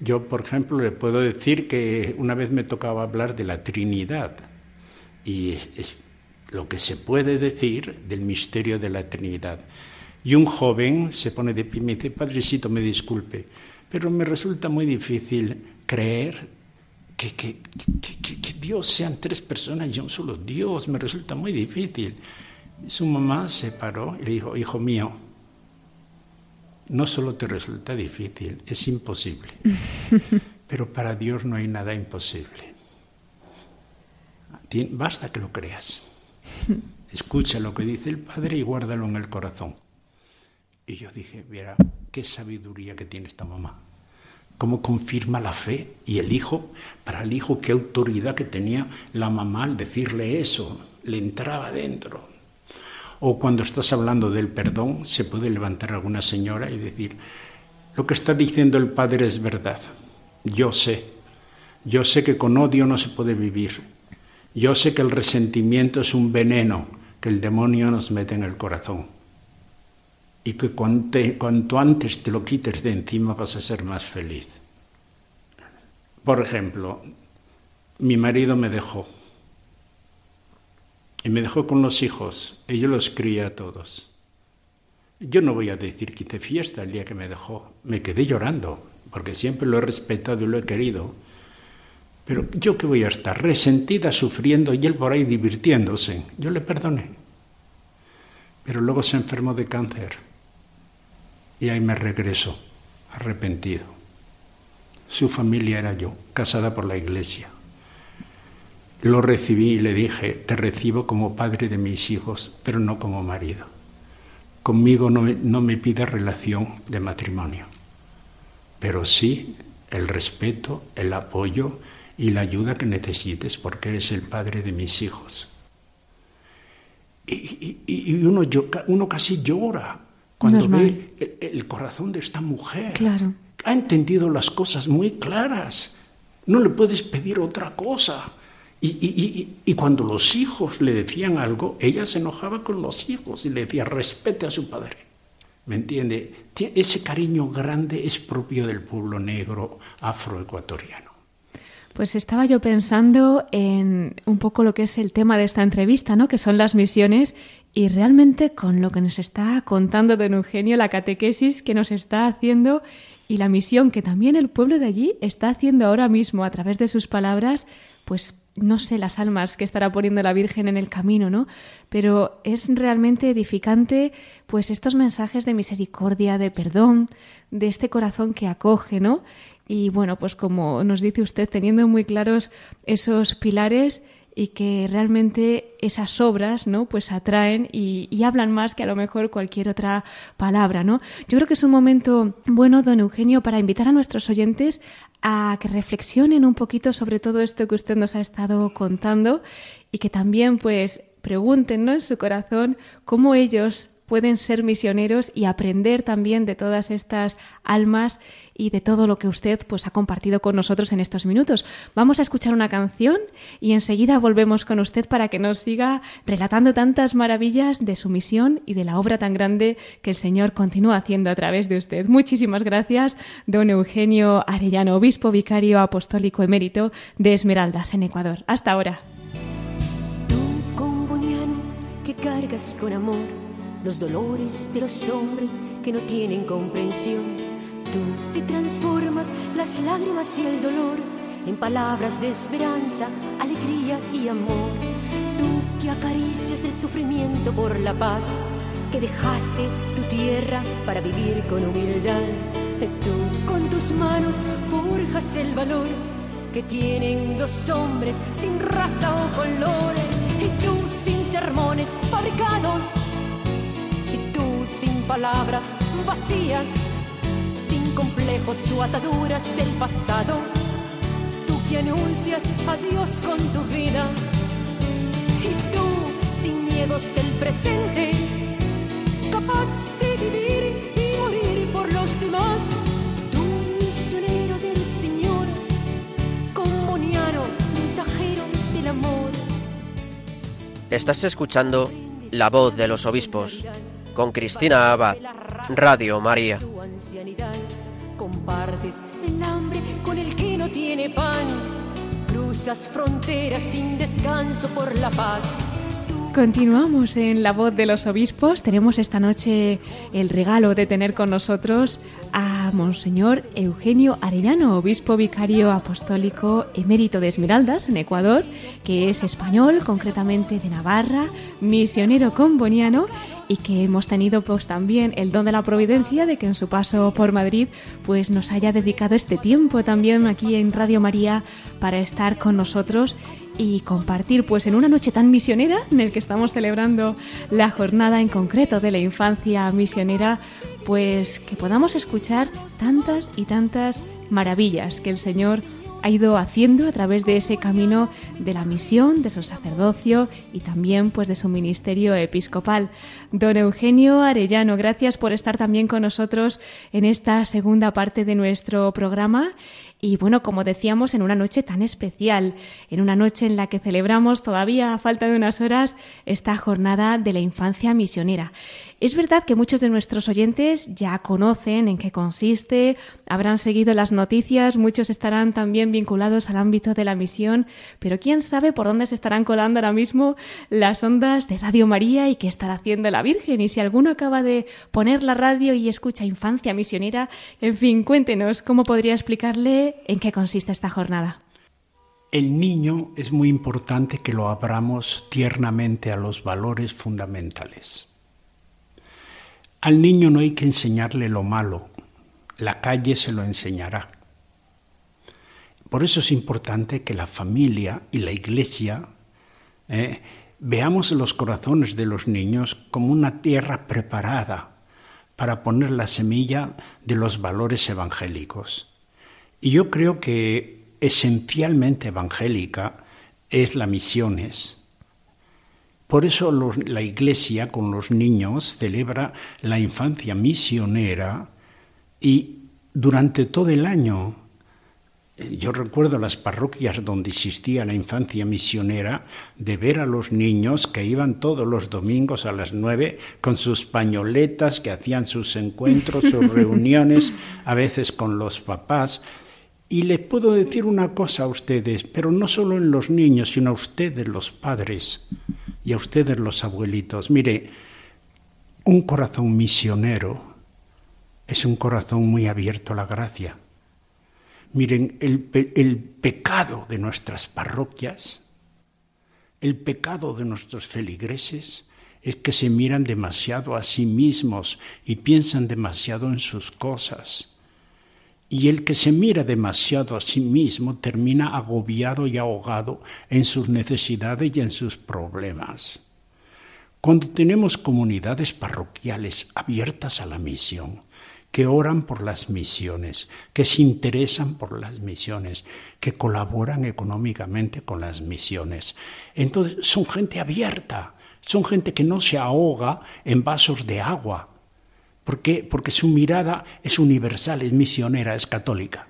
Yo, por ejemplo, le puedo decir que una vez me tocaba hablar de la Trinidad y es, lo que se puede decir del misterio de la Trinidad. Y un joven se pone de pie y me dice, Padrecito, me disculpe, pero me resulta muy difícil creer que, que, que, Dios sean tres personas y un solo Dios, me resulta muy difícil. su mamá se paró y le dijo, hijo mío, no solo te resulta difícil, es imposible. (laughs) Pero para Dios no hay nada imposible. Basta que lo creas. (laughs) Escucha lo que dice el Padre y guárdalo en el corazón. Y yo dije, mira, qué sabiduría que tiene esta mamá cómo confirma la fe y el hijo, para el hijo qué autoridad que tenía la mamá al decirle eso, le entraba dentro. O cuando estás hablando del perdón, se puede levantar alguna señora y decir, lo que está diciendo el padre es verdad, yo sé, yo sé que con odio no se puede vivir, yo sé que el resentimiento es un veneno que el demonio nos mete en el corazón y que cuanto antes te lo quites de encima vas a ser más feliz. Por ejemplo, mi marido me dejó y me dejó con los hijos y yo los crié a todos. Yo no voy a decir que hice fiesta el día que me dejó, me quedé llorando porque siempre lo he respetado y lo he querido. Pero yo que voy a estar resentida, sufriendo y él por ahí divirtiéndose. Yo le perdoné. Pero luego se enfermó de cáncer y ahí me regreso, arrepentido. Su familia era yo, casada por la iglesia. Lo recibí y le dije, te recibo como padre de mis hijos, pero no como marido. Conmigo no me, no me pide relación de matrimonio, pero sí el respeto, el apoyo y la ayuda que necesites porque eres el padre de mis hijos. Y, y uno, uno casi llora cuando ve el, corazón de esta mujer. Claro. Ha entendido las cosas muy claras. No le puedes pedir otra cosa. Y, cuando los hijos le decían algo, ella se enojaba con los hijos y le decía, respete a su padre. ¿Me entiende? Ese cariño grande es propio del pueblo negro afroecuatoriano. Pues estaba yo pensando en un poco lo que es el tema de esta entrevista, ¿no? Que son las misiones y realmente con lo que nos está contando don Eugenio, la catequesis que nos está haciendo y la misión que también el pueblo de allí está haciendo ahora mismo a través de sus palabras, pues no sé las almas que estará poniendo la Virgen en el camino, ¿no? Pero es realmente edificante, pues estos mensajes de misericordia, de perdón, de este corazón que acoge, ¿no? Y bueno, pues como nos dice usted, teniendo muy claros esos pilares, y que realmente esas obras no pues atraen y, hablan más que a lo mejor cualquier otra palabra no yo creo que es un momento bueno don Eugenio para invitar a nuestros oyentes a que reflexionen un poquito sobre todo esto que usted nos ha estado contando y que también pues pregunten ¿no? en su corazón cómo ellos pueden ser misioneros y aprender también de todas estas almas y de todo lo que usted pues ha compartido con nosotros en estos minutos. Vamos a escuchar una canción y enseguida volvemos con usted para que nos siga relatando tantas maravillas de su misión y de la obra tan grande que el Señor continúa haciendo a través de usted. Muchísimas gracias, don Eugenio Arellano, obispo vicario apostólico emérito de Esmeraldas en Ecuador. Hasta ahora. Tú que transformas las lágrimas y el dolor en palabras de esperanza, alegría y amor. Tú que acaricias el sufrimiento por la paz, que dejaste tu tierra para vivir con humildad. Tú con tus manos forjas el valor que tienen los hombres sin raza o color. Y tú sin sermones fabricados sin palabras vacías, sin complejos o ataduras del pasado. Tú que anuncias a Dios con tu vida y tú sin miedos del presente, capaz de vivir y morir por los demás. Tú misionero del Señor, comuniano, mensajero del amor. Estás escuchando la voz de los obispos con Cristina Abad, Radio María. Compartes el hambre con el que no tiene pan. Cruzas fronteras sin descanso por la paz. Continuamos en La Voz de los Obispos. Tenemos esta noche el regalo de tener con nosotros a Monseñor Eugenio Arellano, obispo vicario apostólico emérito de Esmeraldas, en Ecuador, que es español, concretamente de Navarra, misionero comboniano y que hemos tenido pues también el don de la providencia de que en su paso por Madrid pues nos haya dedicado este tiempo también aquí en Radio María para estar con nosotros y compartir pues en una noche tan misionera en el que estamos celebrando la jornada en concreto de la infancia misionera pues que podamos escuchar tantas y tantas maravillas que el Señor ha ido haciendo a través de ese camino de la misión, de su sacerdocio y también pues de su ministerio episcopal. Don Eugenio Arellano, gracias por estar también con nosotros en esta segunda parte de nuestro programa y bueno, como decíamos, en una noche tan especial, en una noche en la que celebramos todavía a falta de unas horas esta jornada de la infancia misionera. Es verdad que muchos de nuestros oyentes ya conocen en qué consiste, habrán seguido las noticias, muchos estarán también vinculados al ámbito de la misión, pero quién sabe por dónde se estarán colando ahora mismo las ondas de Radio María y qué estará haciendo la Virgen. Y si alguno acaba de poner la radio y escucha infancia misionera, en fin, cuéntenos cómo podría explicarle en qué consiste esta jornada. El niño es muy importante que lo abramos tiernamente a los valores fundamentales. Al niño no hay que enseñarle lo malo, la calle se lo enseñará. Por eso es importante que la familia y la iglesia eh, veamos los corazones de los niños como una tierra preparada para poner la semilla de los valores evangélicos. Y yo creo que esencialmente evangélica es la misiones por eso la Iglesia con los niños celebra la infancia misionera y durante todo el año, eh, yo recuerdo las parroquias donde existía la infancia misionera, de ver a los niños que iban todos los domingos a las nueve con sus pañoletas, que hacían sus encuentros, sus (laughs) reuniones, a veces con los papás. Y les puedo decir una cosa a ustedes, pero no solo en los niños, sino a ustedes los padres y a ustedes los abuelitos. Mire, un corazón misionero es un corazón muy abierto a la gracia. Miren, el, el, pecado de nuestras parroquias, el pecado de nuestros feligreses, es que se miran demasiado a sí mismos y piensan demasiado en sus cosas. Y el que se mira demasiado a sí mismo termina agobiado y ahogado en sus necesidades y en sus problemas. Cuando tenemos comunidades parroquiales abiertas a la misión, que oran por las misiones, que se interesan por las misiones, que colaboran económicamente con las misiones. Entonces son gente abierta, son gente que no se ahoga en vasos de agua, ¿Por qué? Porque su mirada es universal, es misionera, es católica.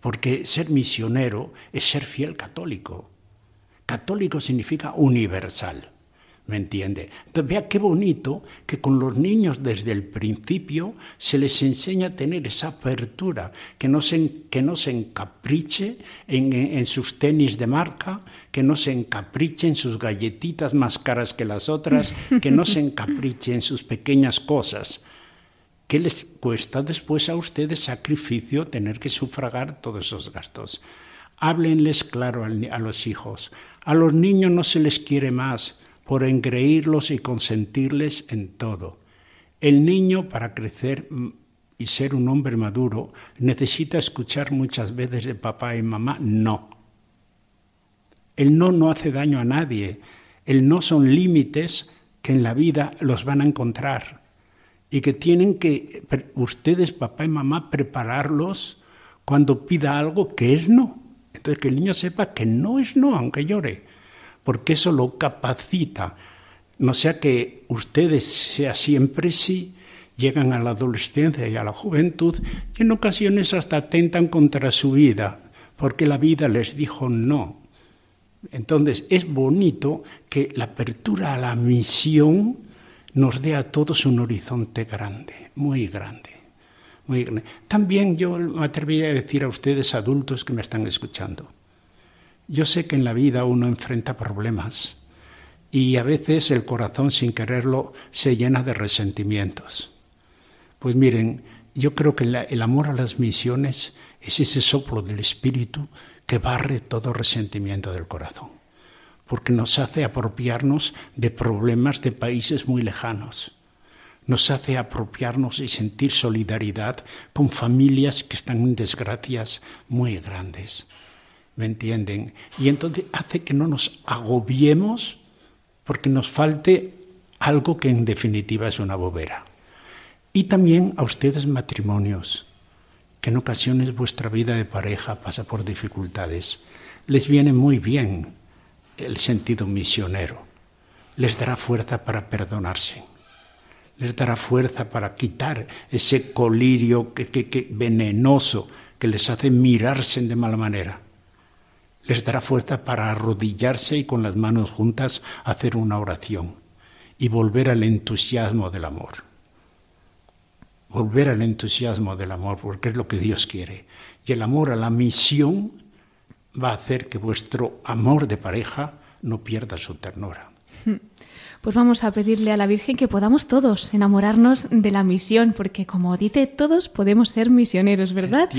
Porque ser misionero es ser fiel católico. Católico significa universal. ¿Me entiende? Entonces vea qué bonito que con los niños desde el principio se les enseña a tener esa apertura, que no se, que no se encapriche en, en sus tenis de marca, que no se encapriche en sus galletitas más caras que las otras, que no se (laughs) encapriche en sus pequeñas cosas. ¿Qué les cuesta después a ustedes sacrificio tener que sufragar todos esos gastos? Háblenles claro a los hijos. A los niños no se les quiere más por engreírlos y consentirles en todo. El niño, para crecer mm, y ser un hombre maduro, necesita escuchar muchas veces de papá y mamá no. El no no hace daño a nadie. El no son límites que en la vida los van a encontrar y que tienen que ustedes, papá y mamá, prepararlos cuando pida algo que es no. Entonces que el niño sepa que no es no, aunque llore porque eso lo capacita. No sea que ustedes sea siempre sí, llegan a la adolescencia y a la juventud y en ocasiones hasta atentan contra su vida, porque la vida les dijo no. Entonces es bonito que la apertura a la misión nos dé a todos un horizonte grande, muy grande. Muy grande. También yo me atrevería a decir a ustedes adultos que me están escuchando, yo sé que en la vida uno enfrenta problemas y a veces el corazón sin quererlo se llena de resentimientos. Pues miren, yo creo que el amor a las misiones es ese soplo del espíritu que barre todo resentimiento del corazón, porque nos hace apropiarnos de problemas de países muy lejanos, nos hace apropiarnos y sentir solidaridad con familias que están en desgracias muy grandes. ¿me entienden? Y entonces hace que no nos agobiemos porque nos falte algo que en definitiva es una bobera. Y también a ustedes matrimonios, que en ocasiones vuestra vida de pareja pasa por dificultades, les viene muy bien el sentido misionero, les dará fuerza para perdonarse, les dará fuerza para quitar ese colirio que, que venenoso que les hace mirarse de mala manera les dará fuerza para arrodillarse y con las manos juntas hacer una oración y volver al entusiasmo del amor. Volver al entusiasmo del amor, porque es lo que Dios quiere. Y el amor a la misión va a hacer que vuestro amor de pareja no pierda su ternura. (laughs) pues vamos a pedirle a la Virgen que podamos todos enamorarnos de la misión, porque como dice, todos podemos ser misioneros, ¿verdad?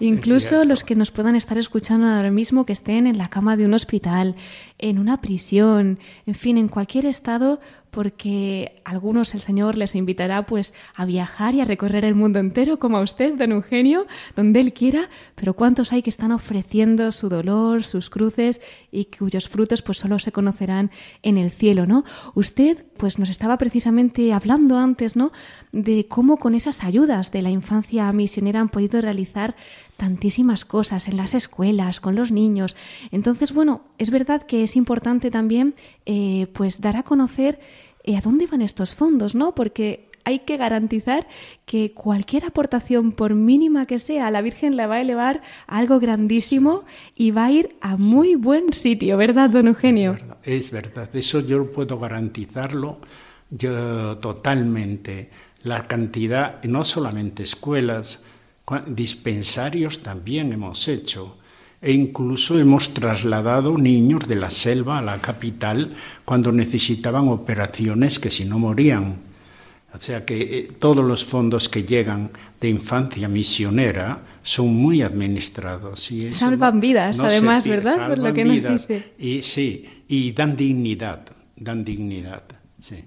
Incluso los que nos puedan estar escuchando ahora mismo, que estén en la cama de un hospital, en una prisión, en fin, en cualquier estado, porque algunos el Señor les invitará pues a viajar y a recorrer el mundo entero como a usted, don Eugenio, donde él quiera, pero cuántos hay que están ofreciendo su dolor, sus cruces y cuyos frutos pues solo se conocerán en el cielo, ¿no? Usted pues nos estaba precisamente hablando antes, ¿no? de cómo con esas ayudas de la infancia misionera han podido realizar tantísimas cosas en las escuelas, con los niños. Entonces, bueno, es verdad que es importante también eh, pues dar a conocer eh, a dónde van estos fondos, ¿no? Porque hay que garantizar que cualquier aportación, por mínima que sea, la Virgen la va a elevar a algo grandísimo y va a ir a muy buen sitio, ¿verdad, don Eugenio? Es verdad, eso yo puedo garantizarlo yo totalmente. La cantidad, no solamente escuelas, dispensarios también hemos hecho e incluso hemos trasladado niños de la selva a la capital cuando necesitaban operaciones que si no morían. O sea que eh, todos los fondos que llegan de infancia misionera son muy administrados. Y Salvan vidas, además, ¿verdad? Por lo que nos dice. Y sí, y dan dignidad, dan dignidad. Sí.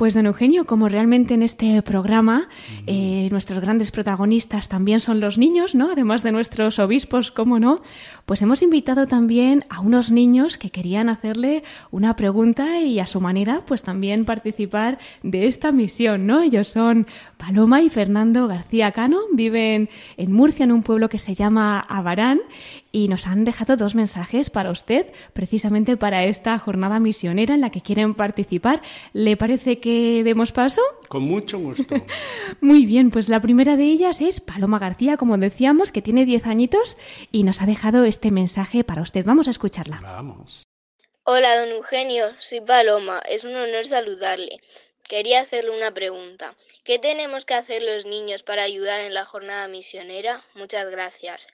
Pues don Eugenio, como realmente en este programa eh, nuestros grandes protagonistas también son los niños, ¿no? Además de nuestros obispos, ¿cómo no? Pues hemos invitado también a unos niños que querían hacerle una pregunta y a su manera, pues también participar de esta misión, ¿no? Ellos son Paloma y Fernando García Cano, viven en Murcia, en un pueblo que se llama Abarán, y nos han dejado dos mensajes para usted, precisamente para esta jornada misionera en la que quieren participar. ¿Le parece que demos paso? Con mucho gusto. (laughs) Muy bien, pues la primera de ellas es Paloma García, como decíamos, que tiene 10 añitos y nos ha dejado este mensaje para usted. Vamos a escucharla. Vamos. Hola, don Eugenio, soy Paloma. Es un honor saludarle. Quería hacerle una pregunta. ¿Qué tenemos que hacer los niños para ayudar en la jornada misionera? Muchas gracias.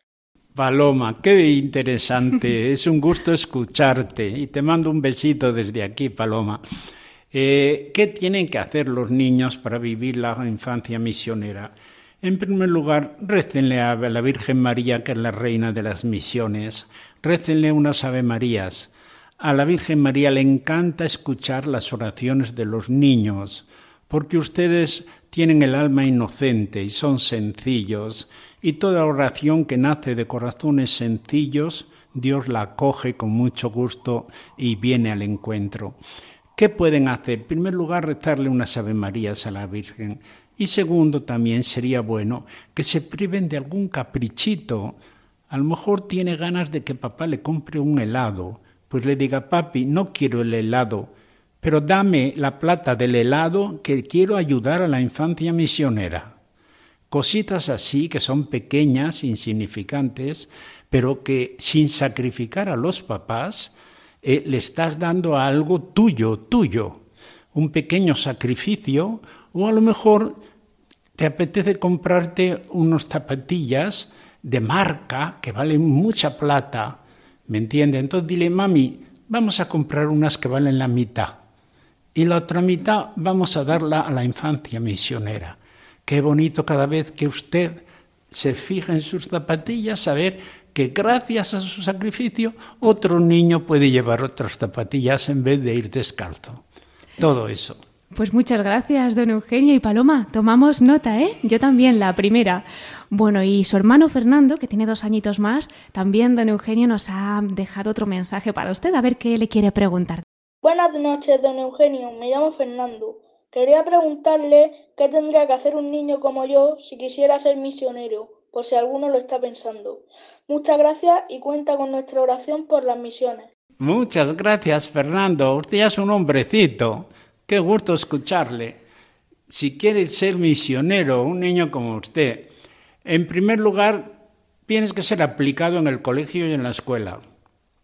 Paloma, qué interesante. (laughs) es un gusto escucharte y te mando un besito desde aquí, Paloma. Eh, ¿Qué tienen que hacer los niños para vivir la infancia misionera? En primer lugar, récenle a la Virgen María, que es la reina de las misiones. Récenle unas Ave Marías. A la Virgen María le encanta escuchar las oraciones de los niños, porque ustedes tienen el alma inocente y son sencillos, y toda oración que nace de corazones sencillos, Dios la acoge con mucho gusto y viene al encuentro. ¿Qué pueden hacer? En primer lugar, rezarle unas Ave Marías a la Virgen. Y segundo, también sería bueno que se priven de algún caprichito. A lo mejor tiene ganas de que papá le compre un helado. Pues le diga, papi, no quiero el helado, pero dame la plata del helado que quiero ayudar a la infancia misionera. Cositas así que son pequeñas, insignificantes, pero que sin sacrificar a los papás, eh, le estás dando algo tuyo, tuyo, un pequeño sacrificio, o a lo mejor te apetece comprarte unos zapatillas de marca que valen mucha plata, ¿me entiendes? Entonces dile, mami, vamos a comprar unas que valen la mitad y la otra mitad vamos a darla a la infancia misionera. Qué bonito cada vez que usted se fija en sus zapatillas, saber que gracias a su sacrificio otro niño puede llevar otras zapatillas en vez de ir descalzo. Todo eso. Pues muchas gracias, don Eugenio y Paloma. Tomamos nota, ¿eh? Yo también, la primera. Bueno, y su hermano Fernando, que tiene dos añitos más, también don Eugenio nos ha dejado otro mensaje para usted, a ver qué le quiere preguntar. Buenas noches, don Eugenio. Me llamo Fernando. Quería preguntarle qué tendría que hacer un niño como yo si quisiera ser misionero por si alguno lo está pensando. Muchas gracias y cuenta con nuestra oración por las misiones. Muchas gracias, Fernando. Usted ya es un hombrecito. Qué gusto escucharle. Si quiere ser misionero, un niño como usted, en primer lugar, tienes que ser aplicado en el colegio y en la escuela.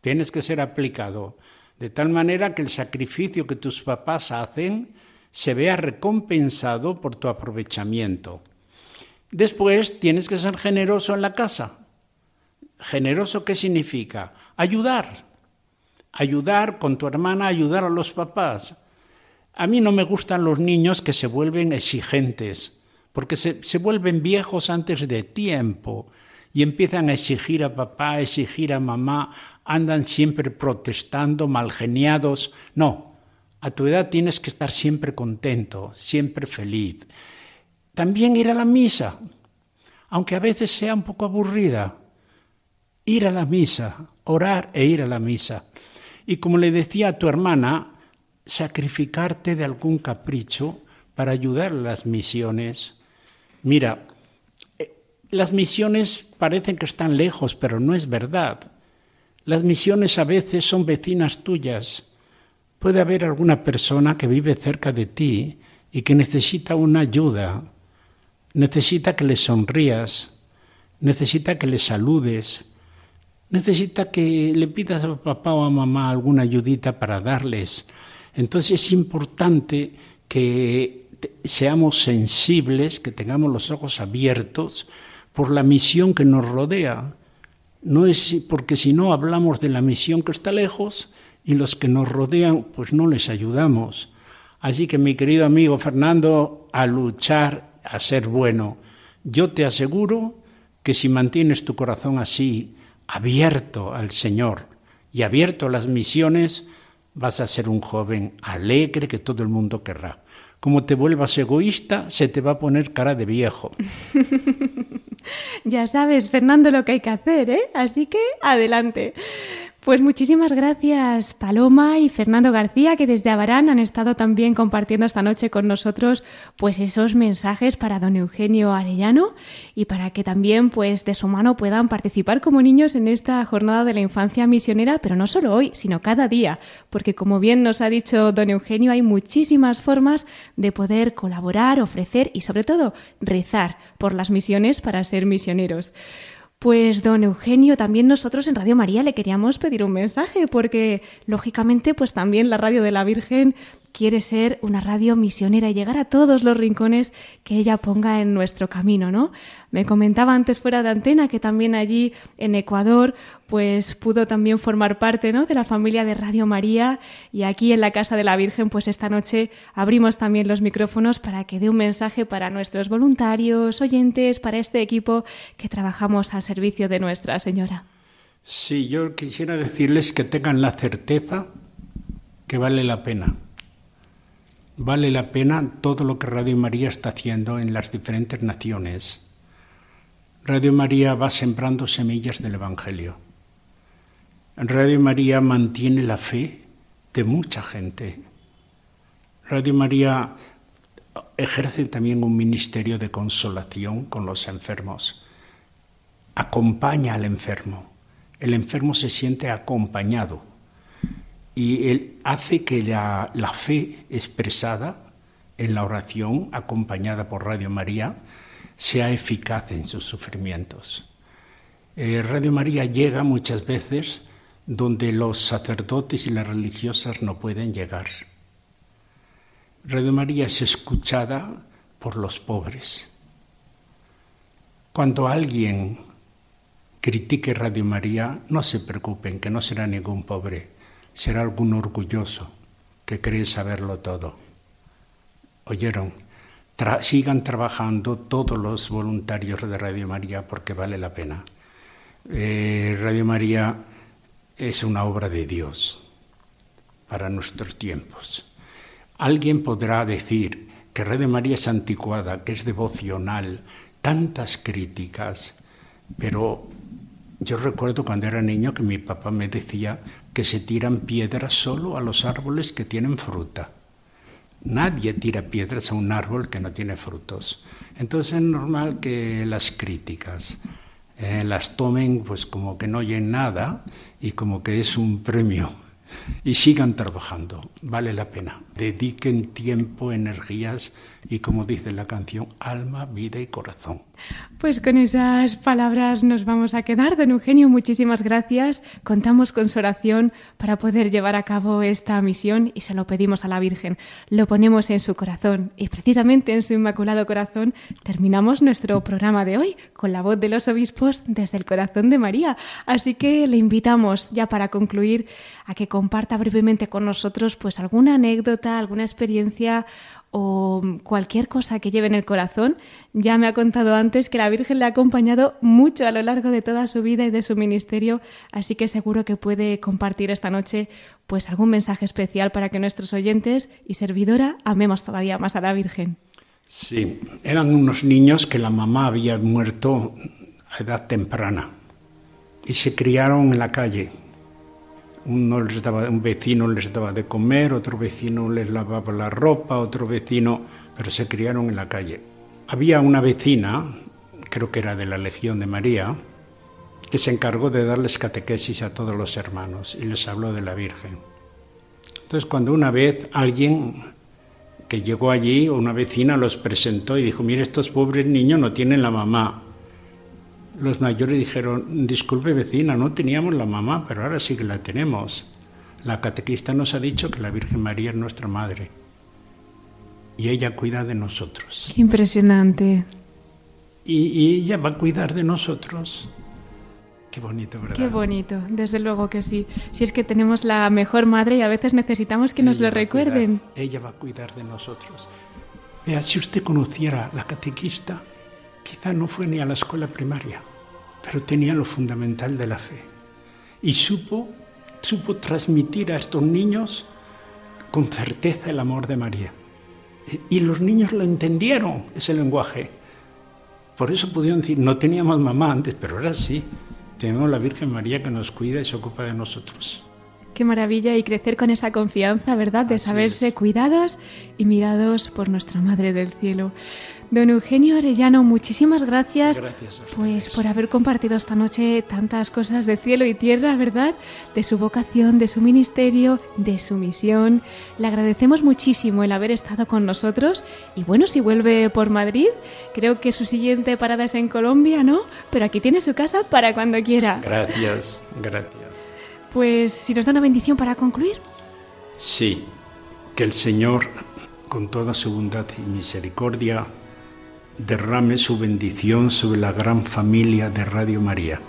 Tienes que ser aplicado. De tal manera que el sacrificio que tus papás hacen se vea recompensado por tu aprovechamiento. Después tienes que ser generoso en la casa. ¿Generoso qué significa? Ayudar. Ayudar con tu hermana, ayudar a los papás. A mí no me gustan los niños que se vuelven exigentes, porque se, se vuelven viejos antes de tiempo y empiezan a exigir a papá, a exigir a mamá, andan siempre protestando, malgeniados. No, a tu edad tienes que estar siempre contento, siempre feliz. También ir a la misa, aunque a veces sea un poco aburrida. Ir a la misa, orar e ir a la misa. Y como le decía a tu hermana, sacrificarte de algún capricho para ayudar a las misiones. Mira, eh, las misiones parecen que están lejos, pero no es verdad. Las misiones a veces son vecinas tuyas. Puede haber alguna persona que vive cerca de ti y que necesita una ayuda, necesita que le sonrías, necesita que le saludes, necesita que le pidas a papá o a mamá alguna ayudita para darles. Entonces es importante que seamos sensibles, que tengamos los ojos abiertos por la misión que nos rodea. No es porque si no hablamos de la misión que está lejos y los que nos rodean, pues no les ayudamos. Así que mi querido amigo Fernando, a luchar a ser bueno. Yo te aseguro que si mantienes tu corazón así, abierto al Señor y abierto a las misiones, vas a ser un joven alegre que todo el mundo querrá. Como te vuelvas egoísta, se te va a poner cara de viejo. (laughs) ya sabes, Fernando, lo que hay que hacer, ¿eh? Así que adelante. Pues muchísimas gracias Paloma y Fernando García que desde Abarán han estado también compartiendo esta noche con nosotros pues esos mensajes para don Eugenio Arellano y para que también pues de su mano puedan participar como niños en esta jornada de la infancia misionera, pero no solo hoy, sino cada día, porque como bien nos ha dicho don Eugenio hay muchísimas formas de poder colaborar, ofrecer y sobre todo rezar por las misiones para ser misioneros. Pues don Eugenio, también nosotros en Radio María le queríamos pedir un mensaje porque lógicamente pues también la Radio de la Virgen quiere ser una radio misionera y llegar a todos los rincones que ella ponga en nuestro camino, ¿no? Me comentaba antes fuera de antena que también allí en Ecuador pues pudo también formar parte, ¿no? de la familia de Radio María y aquí en la Casa de la Virgen pues esta noche abrimos también los micrófonos para que dé un mensaje para nuestros voluntarios, oyentes, para este equipo que trabajamos al servicio de Nuestra Señora. Sí, yo quisiera decirles que tengan la certeza que vale la pena vale la pena todo lo que Radio María está haciendo en las diferentes naciones. Radio María va sembrando semillas del Evangelio. Radio María mantiene la fe de mucha gente. Radio María ejerce también un ministerio de consolación con los enfermos. Acompaña al enfermo. El enfermo se siente acompañado y él hace que la, fe expresada en la oración, acompañada por Radio María, sea eficaz en sus sufrimientos. Eh, Radio María llega muchas veces donde los sacerdotes y las religiosas no pueden llegar. Radio María es escuchada por los pobres. Cuando alguien critique Radio María, no se preocupen, que no será ningún pobre será algún orgulloso que cree saberlo todo. ¿Oyeron? sigan trabajando todos los voluntarios de Radio María porque vale la pena. Eh, Radio María es una obra de Dios para nuestros tiempos. Alguien podrá decir que Radio María es anticuada, que es devocional, tantas críticas, pero yo recuerdo cuando era niño que mi papá me decía, que se tiran piedras solo a los árboles que tienen fruta. Nadie tira piedras a un árbol que no tiene frutos. Entonces es normal que las críticas eh, las tomen pues como que no oyen nada y como que es un premio y sigan trabajando, vale la pena. Dediquen tiempo, energías y, como dice la canción, alma, vida y corazón. Pues con esas palabras nos vamos a quedar. Don Eugenio, muchísimas gracias. Contamos con su oración para poder llevar a cabo esta misión y se lo pedimos a la Virgen. Lo ponemos en su corazón y precisamente en su inmaculado corazón terminamos nuestro programa de hoy con la voz de los obispos desde el corazón de María. Así que le invitamos ya para concluir a que comparta brevemente con nosotros pues alguna anécdota, alguna experiencia o cualquier cosa que lleve en el corazón. Ya me ha contado antes que la Virgen le ha acompañado mucho a lo largo de toda su vida y de su ministerio, así que seguro que puede compartir esta noche pues algún mensaje especial para que nuestros oyentes y servidora amemos todavía más a la Virgen. Sí, eran unos niños que la mamá había muerto a edad temprana y se criaron en la calle uno les daba, un vecino les daba de comer, otro vecino les lavaba la ropa, otro vecino, pero se criaron en la calle. Había una vecina, creo que era de la Legión de María, que se encargó de darles catequesis a todos los hermanos y les habló de la Virgen. Entonces, cuando una vez alguien que llegó allí, una vecina los presentó y dijo, mire, estos pobres niños no tienen la mamá, los mayores dijeron, disculpe vecina, no teníamos la mamá, pero ahora sí que la tenemos. La catequista nos ha dicho que la Virgen María es nuestra madre y ella cuida de nosotros. Qué impresionante. Y, ella va a cuidar de nosotros. Qué bonito, ¿verdad? Qué bonito, desde luego que sí. Si es que tenemos la mejor madre y a veces necesitamos que nos lo recuerden. ella va a cuidar de nosotros. Vea, si usted conociera la catequista, quizá no fue ni a la escuela primaria, pero tenía lo fundamental de la fe. Y supo, supo transmitir a estos niños con certeza el amor de María. Y los niños lo entendieron, ese lenguaje. Por eso pudieron decir, no teníamos mamá antes, pero ahora sí, tenemos la Virgen María que nos cuida y se ocupa de nosotros. Qué maravilla y crecer con esa confianza, ¿verdad? De saberse cuidados y mirados por nuestra Madre del Cielo. Don Eugenio Arellano, muchísimas gracias, pues por haber compartido esta noche tantas cosas de cielo y tierra, ¿verdad? De su vocación, de su ministerio, de su misión. Le agradecemos muchísimo el haber estado con nosotros y bueno, si vuelve por Madrid, creo que su siguiente parada es en Colombia, ¿no? Pero aquí tiene su casa para cuando quiera. Gracias, gracias. Pues si nos da una bendición para concluir. Sí, que el Señor, con toda su bondad y misericordia, derrame su bendición sobre la gran familia de Radio María.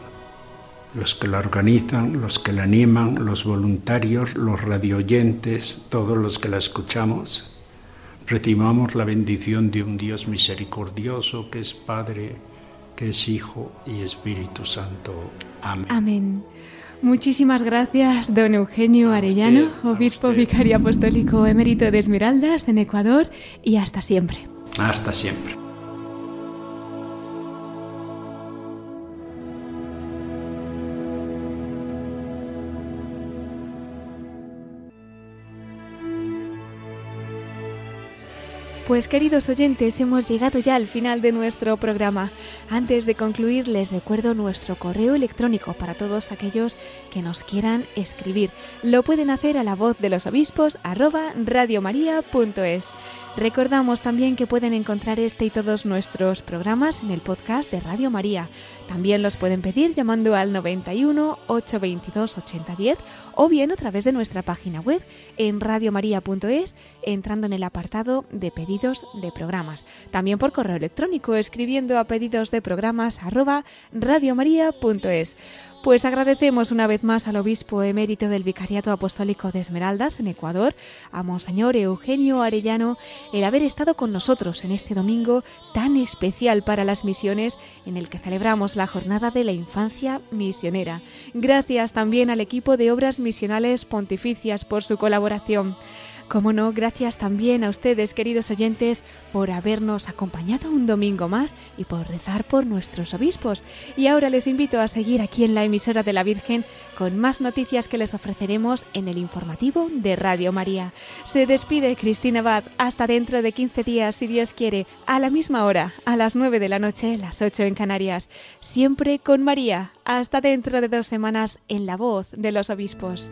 Los que la organizan, los que la animan, los voluntarios, los radioyentes, todos los que la escuchamos, recibamos la bendición de un Dios misericordioso que es Padre, que es Hijo y Espíritu Santo. Amén. Amén. Muchísimas gracias, don Eugenio Arellano, obispo vicario apostólico emérito de Esmeraldas, en Ecuador, y hasta siempre. Hasta siempre. Pues queridos oyentes, hemos llegado ya al final de nuestro programa. Antes de concluir, les recuerdo nuestro correo electrónico para todos aquellos que nos quieran escribir. Lo pueden hacer a la voz de los obispos arroba radiomaria.es. Recordamos también que pueden encontrar este y todos nuestros programas en el podcast de Radio María. También los pueden pedir llamando al 91 822 8010 o bien a través de nuestra página web en radiomaria.es entrando en el apartado de pedidos de programas. También por correo electrónico escribiendo a pedidos de programas arroba radiomaria.es. Pues agradecemos una vez más al obispo emérito del Vicariato Apostólico de Esmeraldas en Ecuador, a Monseñor Eugenio Arellano, el haber estado con nosotros en este domingo tan especial para las misiones en el que celebramos la jornada de la infancia misionera. Gracias también al equipo de Obras Misionales Pontificias por su colaboración. Como no, gracias también a ustedes, queridos oyentes, por habernos acompañado un domingo más y por rezar por nuestros obispos. Y ahora les invito a seguir aquí en la emisora de la Virgen con más noticias que les ofreceremos en el informativo de Radio María. Se despide Cristina Abad hasta dentro de 15 días, si Dios quiere, a la misma hora, a las 9 de la noche, las 8 en Canarias. Siempre con María. Hasta dentro de dos semanas en la voz de los obispos.